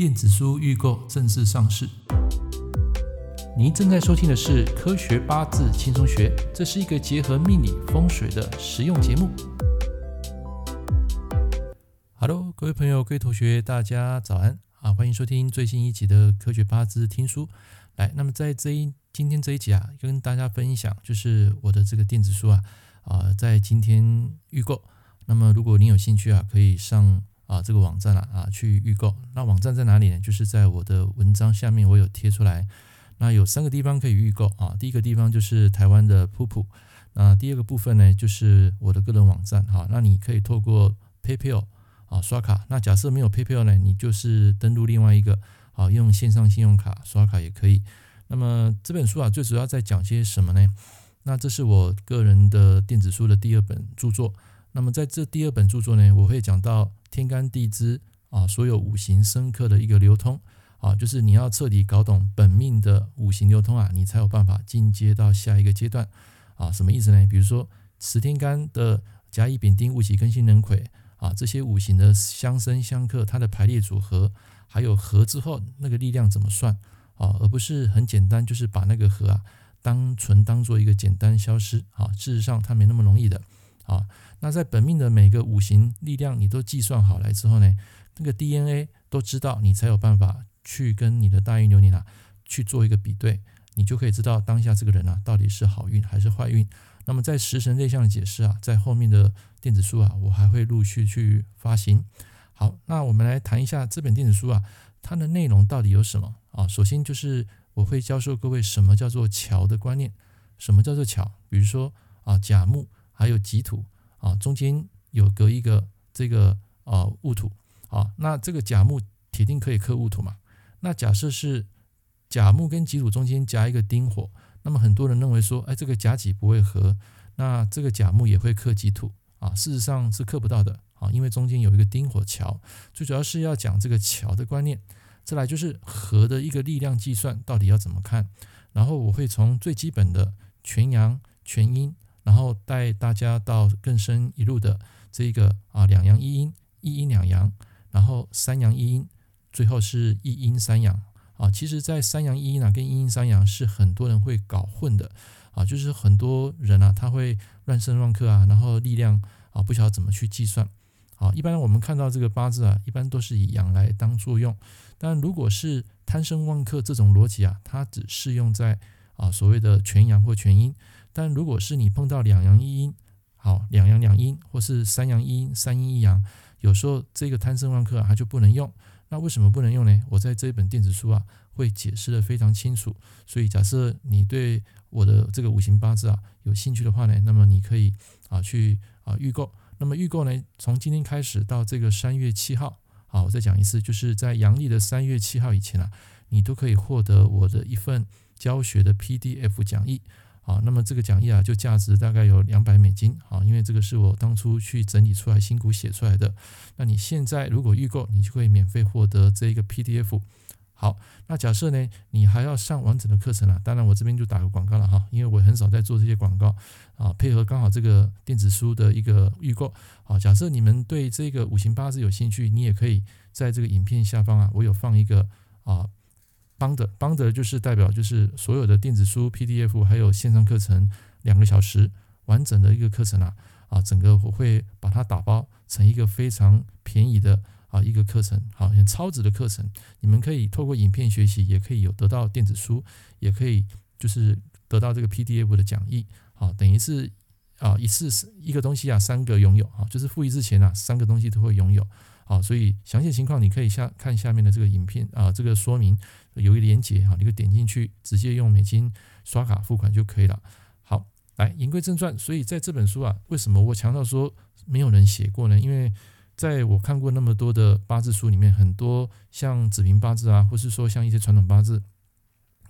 电子书预购正式上市。您正在收听的是《科学八字轻松学》，这是一个结合命理风水的实用节目。Hello，各位朋友、各位同学，大家早安啊！欢迎收听最新一集的《科学八字听书》。来，那么在这一今天这一集啊，跟大家分享就是我的这个电子书啊啊，在今天预购。那么如果您有兴趣啊，可以上。啊，这个网站啊，啊，去预购。那网站在哪里呢？就是在我的文章下面，我有贴出来。那有三个地方可以预购啊。第一个地方就是台湾的噗噗。那第二个部分呢，就是我的个人网站哈。那你可以透过 PayPal 啊刷卡。那假设没有 PayPal 呢，你就是登录另外一个啊，用线上信用卡刷卡也可以。那么这本书啊，最主要在讲些什么呢？那这是我个人的电子书的第二本著作。那么在这第二本著作呢，我会讲到。天干地支啊，所有五行生克的一个流通啊，就是你要彻底搞懂本命的五行流通啊，你才有办法进阶到下一个阶段啊。什么意思呢？比如说十天干的甲乙丙丁戊己庚辛壬癸啊，这些五行的相生相克，它的排列组合，还有合之后那个力量怎么算啊？而不是很简单，就是把那个合啊当纯当做一个简单消失啊。事实上，它没那么容易的啊。那在本命的每个五行力量，你都计算好来之后呢，那个 DNA 都知道，你才有办法去跟你的大运流年啊去做一个比对，你就可以知道当下这个人啊到底是好运还是坏运。那么在食神类象的解释啊，在后面的电子书啊，我还会陆续去发行。好，那我们来谈一下这本电子书啊，它的内容到底有什么啊？首先就是我会教授各位什么叫做桥的观念，什么叫做桥？比如说啊甲木还有己土。啊，中间有隔一个这个啊戊土啊，那这个甲木铁定可以克戊土嘛？那假设是甲木跟己土中间夹一个丁火，那么很多人认为说，哎，这个甲己不会合，那这个甲木也会克己土啊？事实上是克不到的啊，因为中间有一个丁火桥，最主要是要讲这个桥的观念。再来就是合的一个力量计算到底要怎么看，然后我会从最基本的全阳全阴。然后带大家到更深一路的这个啊两阳一阴一阴两阳，然后三阳一阴，最后是一阴三阳啊。其实，在三阳一阴啊跟一阴三阳是很多人会搞混的啊，就是很多人啊他会乱生乱克啊，然后力量啊不晓得怎么去计算啊。一般我们看到这个八字啊，一般都是以阳来当作用，但如果是贪生旺克这种逻辑啊，它只适用在啊所谓的全阳或全阴。但如果是你碰到两阳一阴，好，两阳两阴，或是三阳一阴，三阴一阳，有时候这个贪生旺克啊，它就不能用。那为什么不能用呢？我在这本电子书啊，会解释得非常清楚。所以假设你对我的这个五行八字啊有兴趣的话呢，那么你可以啊去啊预购。那么预购呢，从今天开始到这个三月七号，好，我再讲一次，就是在阳历的三月七号以前啊，你都可以获得我的一份教学的 PDF 讲义。啊，那么这个讲义啊，就价值大概有两百美金啊，因为这个是我当初去整理出来、辛苦写出来的。那你现在如果预购，你就可以免费获得这一个 PDF。好，那假设呢，你还要上完整的课程了，当然我这边就打个广告了哈，因为我很少在做这些广告啊，配合刚好这个电子书的一个预购。好，假设你们对这个五行八字有兴趣，你也可以在这个影片下方啊，我有放一个啊。邦德，邦德就是代表就是所有的电子书、PDF 还有线上课程，两个小时完整的一个课程啊啊，整个我会把它打包成一个非常便宜的啊一个课程，好，很超值的课程。你们可以透过影片学习，也可以有得到电子书，也可以就是得到这个 PDF 的讲义，好，等于是啊一次一个东西啊三个拥有啊，就是付一次钱啊三个东西都会拥有。好，所以详细情况你可以下看下面的这个影片啊，这个说明有一连结哈，你可以点进去，直接用美金刷卡付款就可以了。好，来言归正传，所以在这本书啊，为什么我强调说没有人写过呢？因为在我看过那么多的八字书里面，很多像子平八字啊，或是说像一些传统八字，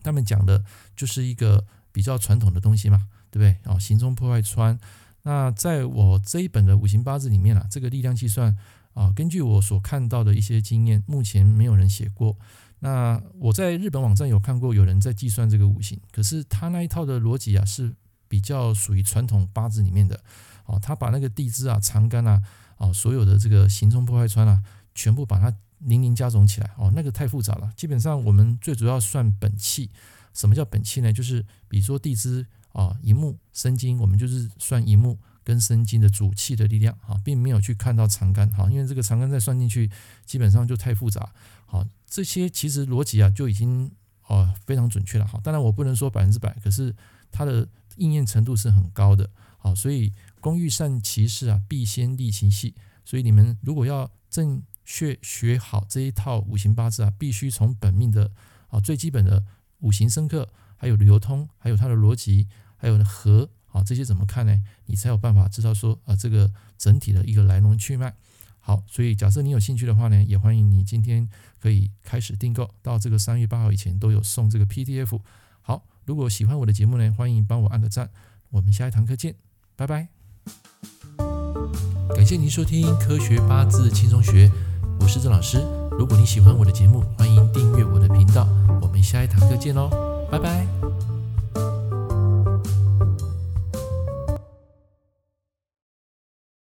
他们讲的就是一个比较传统的东西嘛，对不对？哦，行中破坏穿。那在我这一本的五行八字里面啊，这个力量计算。啊，根据我所看到的一些经验，目前没有人写过。那我在日本网站有看过有人在计算这个五行，可是他那一套的逻辑啊是比较属于传统八字里面的。哦，他把那个地支啊、长干啊、啊所有的这个行冲破坏穿啊，全部把它零零加总起来哦，那个太复杂了。基本上我们最主要算本气。什么叫本气呢？就是比如说地支啊、寅木、申金，我们就是算寅木跟生金的主气的力量啊，并没有去看到长干哈，因为这个长干再算进去，基本上就太复杂。好，这些其实逻辑啊就已经哦非常准确了。好，当然我不能说百分之百，可是它的应验程度是很高的。好，所以工欲善其事啊，必先利其器。所以你们如果要正确学好这一套五行八字啊，必须从本命的啊最基本的。五行生克，还有流通，还有它的逻辑，还有和这些怎么看呢？你才有办法知道说啊，这个整体的一个来龙去脉。好，所以假设你有兴趣的话呢，也欢迎你今天可以开始订购，到这个三月八号以前都有送这个 PDF。好，如果喜欢我的节目呢，欢迎帮我按个赞。我们下一堂课见，拜拜。感谢您收听《科学八字轻松学》，我是郑老师。如果你喜欢我的节目，欢迎订阅我的频道。我们下一堂课见喽，拜拜。